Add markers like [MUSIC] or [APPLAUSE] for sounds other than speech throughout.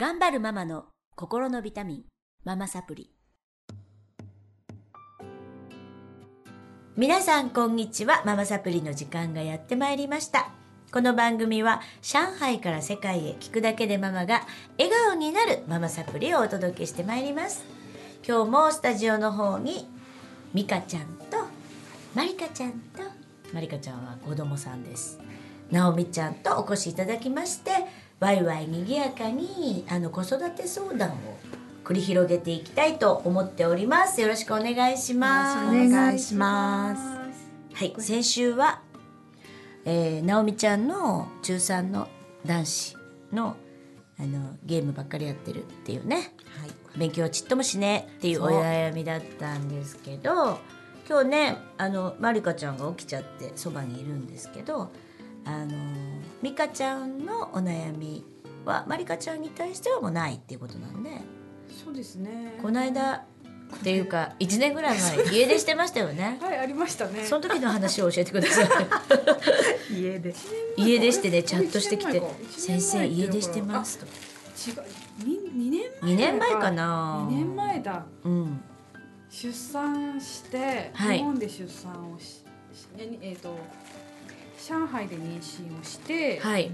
頑張るママの心のビタミン、ママサプリ。皆さんこんにちは。ママサプリの時間がやってまいりました。この番組は上海から世界へ聞くだけでママが笑顔になるママサプリをお届けしてまいります。今日もスタジオの方にミカちゃんとマリカちゃんとマリカちゃんは子供さんです。ナオミちゃんとお越しいただきましてワイワイにぎやかにあの子育て相談を繰り広げていきたいと思っております。よろしくお願いします。お願いします。はい、先週は、えー、直美ちゃんの中3の男子のあのゲームばっかりやってるっていうね、勉強はちっともしねっていうお悩みだったんですけど今日ねあのまりかちゃんが起きちゃってそばにいるんですけどあの美香ちゃんのお悩みはまりかちゃんに対してはもうないっていうことなんでそうですね。この間っていうか [LAUGHS] 1年ぐらい前家出してましたよね。はいありまましたね。その時の話を教えてください。家で。家出してねチャットしてきて一年前か「先生家出してます」と違う。二二年前。2年前か。な二年前だ。うん出産して、はい日本で出産をし、しええっ、と上海で妊娠をして、はい。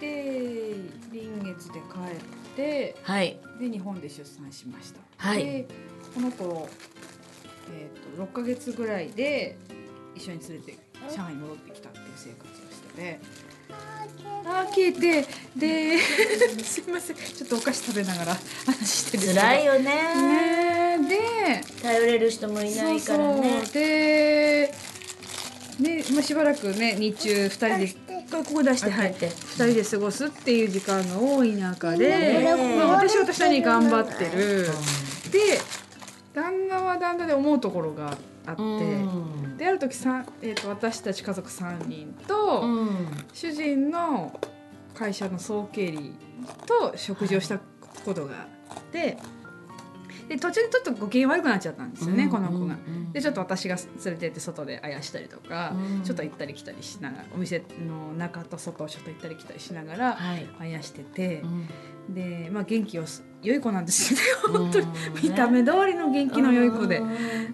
で臨月で帰って、はい。で日本で出産しました。はい。でこの子えっ、と六ヶ月ぐらいで一緒に連れて上海に戻ってきたっていう生活をしてて。あー消えて。で [LAUGHS] すいません。ちょっとお菓子食べながら話してるんですけど。辛いよね。ねで頼れる人もいないからね。そうそうでね、まあ、しばらくね日中二人でここ出してはい。開けて二人で過ごすっていう時間が多い中で、ねまあ、私は私なりに頑張ってる。で旦那は旦那で思うところがあって、うん。である時えー、と私たち家族3人と、うん。主人の会社の総経理と食事をしたことがあってで途中でちょっとご機嫌悪くなっちゃったんですよね、この子が。でちょっと私が連れてって外であやしたりとか、うん。ちょっと行ったり来たりしながらお店の中と外をちょっと行ったり来たりしながらはい。あやしててう、ん。でまあ元気をす良い子なんですよね本当に。うん見た目通りの元気の良い子で。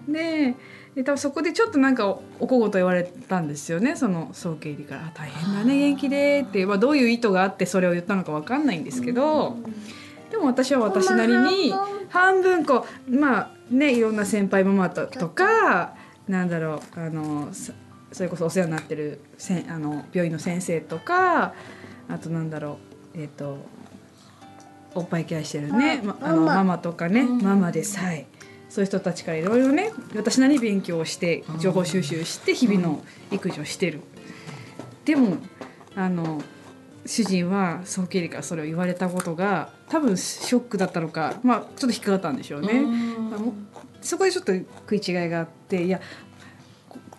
でで多分そこでちょっとなんかおお小言言われたんですよねその総経理から。あ「大変だね元気で」って。まあ、どういう意図があってそれを言ったのかわかんないんですけど、でも私は私なりに半分こうまあねいろんな先輩ママととかなんだろうあのそそれこそお世話になってるせんあの病院の先生とかあとなんだろうえっ、とおっぱいケアしてるね、ま、あのママとかね、ママでさえそういう人たちからいろいろね私なりに勉強をして情報収集して日々の育児をしてる。でもあの主人は総経理からそれを言われたことが多分ショックだったのかまあちょっと引っかかったんでしょうね。あもうそこでちょっと食い違いがあっていや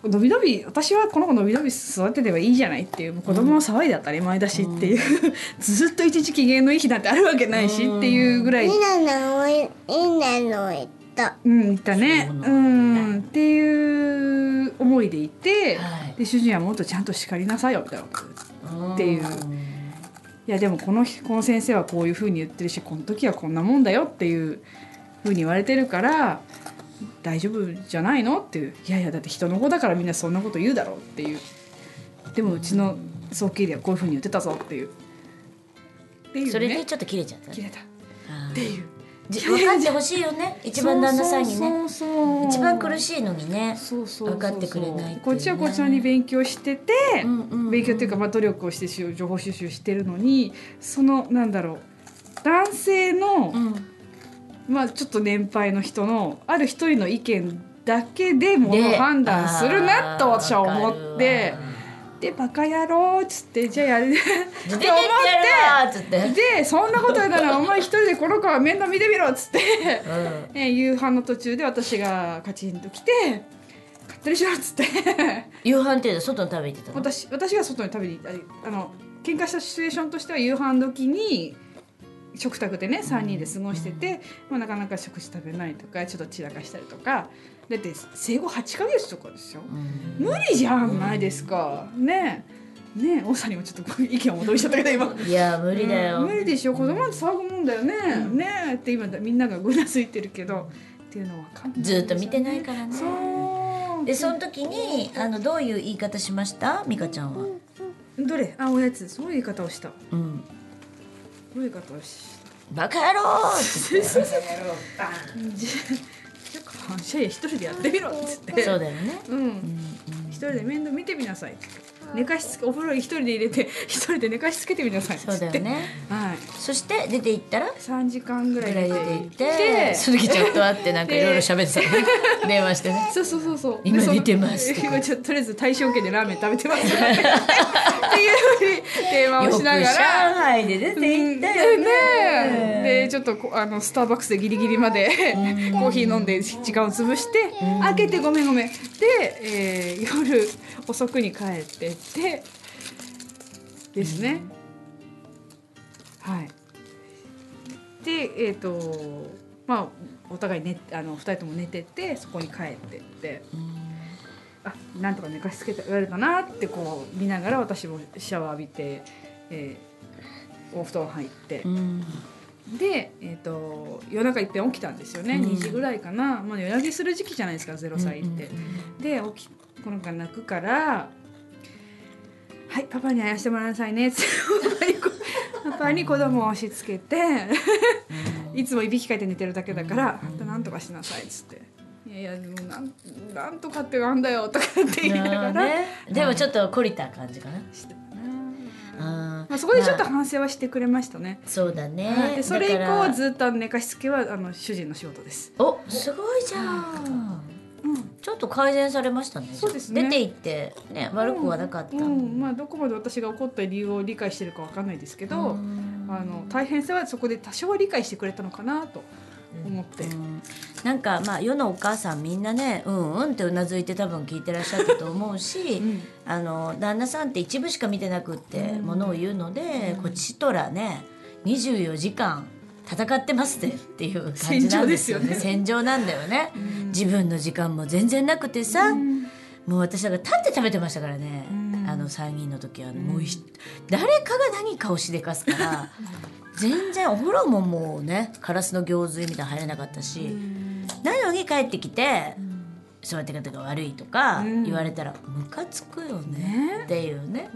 このびのび私はこの子のびのび育てればいいじゃないっていうもう子供の騒いで当たり前だしっていう、[LAUGHS] ずっと一時機嫌のいい日なんてあるわけないしっていうぐらい、みんなのいた。うん言ったね。うんっていう思いでいて、はい。で主人はもっとちゃんと叱りなさいよみたいなことっていういやでもこのこの先生はこういうふうに言ってるしこの時はこんなもんだよっていうふうに言われてるから大丈夫じゃないのっていう。いやいやだって人の子だからみんなそんなこと言うだろうっていう。でもうちの早期ではこういうふうに言ってたぞっていう。っていうね。それでちょっと切れちゃった。切れた。っていう。じ分かってほしいよね。一番旦那さんにね。一番苦しいのにね。分かってくれないね。こっちはこちらに勉強してて、うんうんうん。勉強っていうか、まあ、努力をしてし情報収集してるのにそのなんだろう。男性の、うん。まあちょっと年配の人のある一人の意見だけでも判断するなと私は思ってでバカ野郎っつってじゃあやる [LAUGHS] ってやるわって。でそんなことやったらお前一人でこの子は面倒見てみろっつって、うん。え夕飯の途中で私がカチンと来て「勝手にしろ」っつって。[LAUGHS] 夕飯って外に食べに行ってたの？私私が外に食べにあの喧嘩したシチュエーションとしては夕飯時に食卓でね3人で過ごしてて、まあ、なかなか食事食べないとかちょっと散らかしたりとか。だって生後8ヶ月とかですようん。無理じゃんないですか。ね。ね大さんにもちょっと意見を戻りちゃったけど今。いや無理だよ、うん無理でしょ。子供なんて騒ぐもんだよね、ね。えって今みんながうなずいてるけど。っていうのは分かんないずっと見てないからね。そう。でその時にあのどういう言い方しました？美香ちゃんは。どれ？あおやつ。そういう言い方をした。どうんうい方をしたバカ野郎って。言ってじゃあ感謝や一人でやってみろっつって。そうだよね。うんうん。一人で面倒見てみなさい寝かしつけお風呂に一人で入れて [LAUGHS] 一人で寝かしつけてみなさい。そうだよね。はい。そして出て行ったら？3時間ぐらい出て行ってでその時ちょっと会ってなんかいろいろ喋ってたね。[LAUGHS] 電話してね。そうそうそうそう。今見てます今ちょっととりあえず大正家でラーメン食べてます。[LAUGHS] っていうふうに電話をしなが上ら海で出て行ったよね。ね。でちょっとこあのスターバックスでギリギリまでコーヒー飲んで時間を潰して開けてごめんごめん。で、えー夜遅くに帰ってってですね、はい。でえっ、とまあお互い寝あの2人とも寝ててそこに帰ってって。あなんとか寝かしつけてられたなってこう見ながら私もシャワー浴びて、えーお布団入って。う、ん。で、えー、と夜中いっぺん起きたんですよね、うん。2時ぐらいかな、まあ、夜泣きする時期じゃないですか0歳って。うん。で起きこの子が泣くから「はいパパにあやしてもらいなさいね」っ [LAUGHS] てパパに子供を押し付けていつもいびきかいて寝てるだけだから「あん。たなんとかしなさい」っつって「いやいやでもなんなんとかってなんだよ」とかって言いながら、ね。でもちょっと懲りた感じかな。してあー。まあ、そこでちょっとまあ。反省はしてくれましたね。そうだはい。ねでそれ以降ずっと寝かしつけはあの主人の仕事です。おすごいじゃんちょっと改善されましたね。そうですね。出て行ってね悪くはなかった。うん。まあ、どこまで私が怒った理由を理解してるかわかんないですけど、うん。あの大変さはそこで多少は理解してくれたのかなと思って、うん。なんかまあ世のお母さんみんなねうんうんってうなずいて多分聞いてらっしゃったと思うし、[LAUGHS] うん。あの旦那さんって一部しか見てなくってものを言うので、こっちとらね24時間戦ってますってっていう感じなんですよね。戦場なんだよね、自分の時間も全然なくてさ、もう私だから立って食べてましたからね、うん。あの参議院の時は。もうひ誰かが何かをしでかすから [LAUGHS] 全然お風呂ももうねカラスの行水みたいなの入れなかったし、なのに帰ってきて、そうやって方が悪いとかうん。言われたらムカつくよね。ね。っていうね。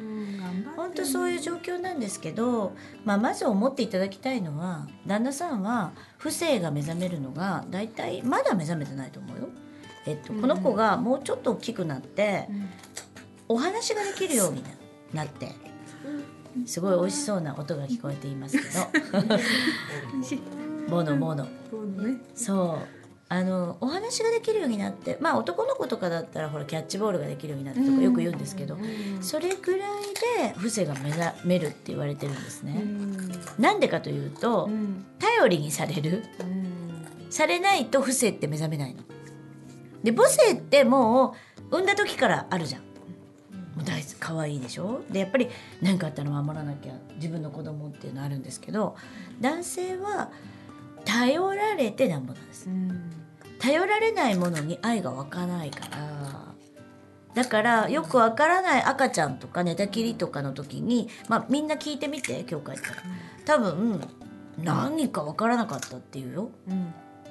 本当そういう状況なんですけど、まあ、まず思っていただきたいのは旦那さんは不正が目覚めるのが大体まだ目覚めてないと思うよ。えっと、この子がもうちょっと大きくなって、お話ができるようになってすごい美味しそうな音が聞こえていますけど。ボノボノそうあのお話ができるようになってまあ男の子とかだったらほらキャッチボールができるようになってとかよく言うんですけど、それぐらいで伏せが目覚めるって言われてるんですね。なんでかというと、頼りにされる。されないと不正って目覚めないの。で母性ってもう産んだ時からあるじゃん。もう大好き可愛いでしょ？でやっぱり何かあったら守らなきゃ自分の子供っていうのあるんですけど男性は頼られてなんぼなんです。頼られないものに愛が湧かないから。だからよくわからない赤ちゃんとか寝たきりとかの時に、まあ、みんな聞いてみて今日帰ったら多分何かわからなかったっていうよ。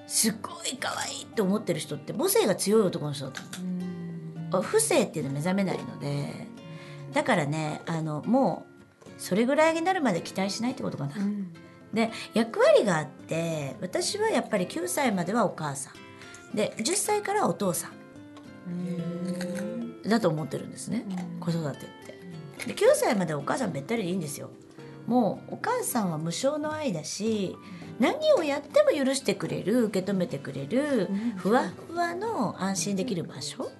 すっごい可愛いって思ってる人って母性が強い男の人だと思う。不正っていうの目覚めないのでだからねあのもうそれぐらいになるまで期待しないってことかな。で役割があって私はやっぱり9歳まではお母さんで10歳からお父さんだと思ってるんですね、子育てって。で9歳までお母さんべったりでいいんですよ。もうお母さんは無償の愛だし何をやっても許してくれる受け止めてくれるふわふわの安心できる場所。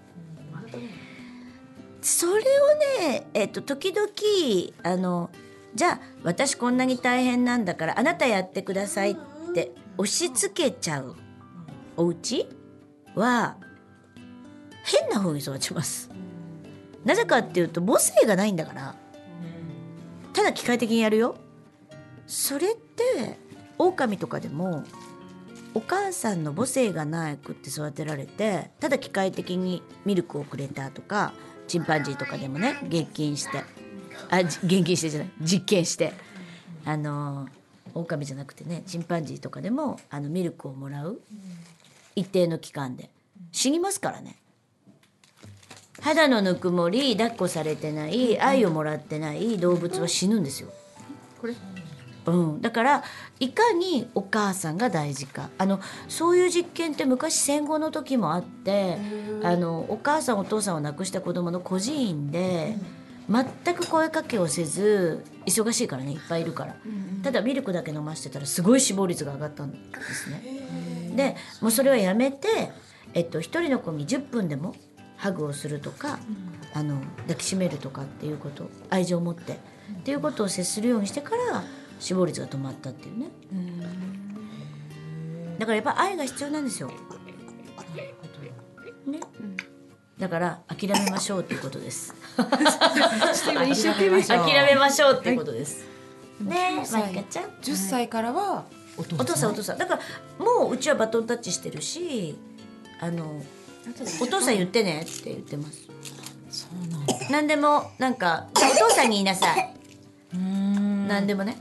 それをね、えっと、時々あのじゃあ私こんなに大変なんだからあなたやってくださいって押し付けちゃうお家は変な風に育ちます。なぜかっていうと母性がないんだから。ただ機械的にやるよ。それって狼とかでもお母さんの母性がなくって育てられてただ機械的にミルクをくれたとかチンパンジーとかでもね月金して。あ現金してじゃない。実験して。あの狼じゃなくてねチンパンジーとかでもあのミルクをもらう。一定の期間で。死にますからね。肌のぬくもり抱っこされてない愛をもらってない動物は死ぬんですよ。これ？うん、だからいかにお母さんが大事か。あのそういう実験って昔戦後の時もあってあのお母さんお父さんを亡くした子供の孤児院で全く声かけをせず忙しいからねいっぱいいるから。ただミルクだけ飲ませてたらすごい死亡率が上がったんですね。でもうそれはやめて、えっと、一人の子に10分でもハグをするとか、あの抱きしめるとかっていうこと愛情を持ってっていうことを接するようにしてから死亡率が止まったっていうね。だからやっぱ愛が必要なんですよ。ね、だから諦めましょうっていうことです。[LAUGHS] 諦めましょう。っていうことです。ねえ、まりかちゃん。10歳からはお父さん？お父さんだからもううちはバトンタッチしてるしあのお父さん言ってねって言ってます。そうなんだ。何でもなんかお父さんに言いなさい。何でもね。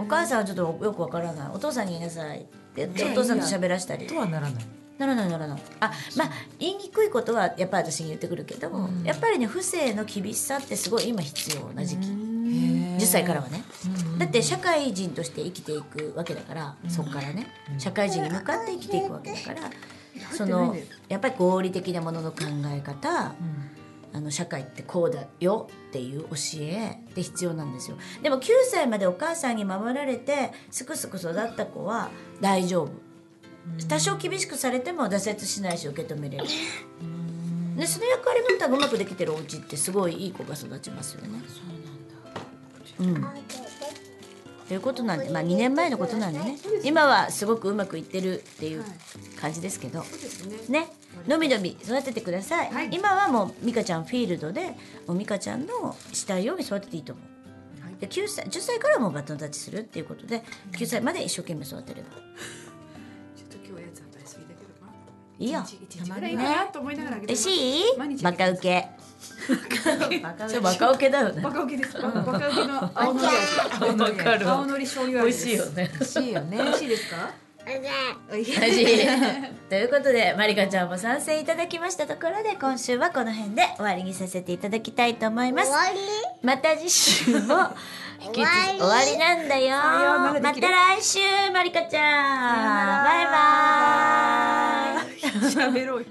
お母さんはちょっとよくわからない。お父さんに言いなさいって言ってお父さんと喋らしたり。とはならない。ならないならないあまあ言いにくいことはやっぱり私に言ってくるけど、やっぱりね不正の厳しさってすごい今必要な時期10歳からはね。だって社会人として生きていくわけだから、そこからね。社会人に向かって生きていくわけだから、そのやっぱり合理的なものの考え方、あの社会ってこうだよっていう教えで必要なんですよ。でも9歳までお母さんに守られてすくすく育った子は大丈夫。多少厳しくされても挫折しないし受け止めれる。でその役割分担がうまくできてるお家ってすごいいい子が育ちますよねうん。ということなんでまあ2年前のことなんでね。今はすごくうまくいってるっていう感じですけど、ね。のびのび育ててください、今はもう美香ちゃんフィールドでもう美香ちゃんのしたいように育てていいと思う、で9歳10歳からもうバトンタッチするっていうことで9歳まで一生懸命育てれば。ちょっと今日はやつ与えすぎだけどな。いいよ。一日ぐらいいいかなと思いながらあげてます。嬉しいバカウケ [LAUGHS] それバカウケだよね。バカウケです。バカバカウケの青のり。青のり醤油味です。ね。美味しいよね。美味しいですか？美味しい。ということでまりかちゃんも参戦いただきましたところで今週はこの辺で終わりにさせていただきたいと思います。終わり。また次週も [LAUGHS] 引き続き終わりなんだよ。また来週まりかちゃん。バイバイ。[LAUGHS] 喋ろうよ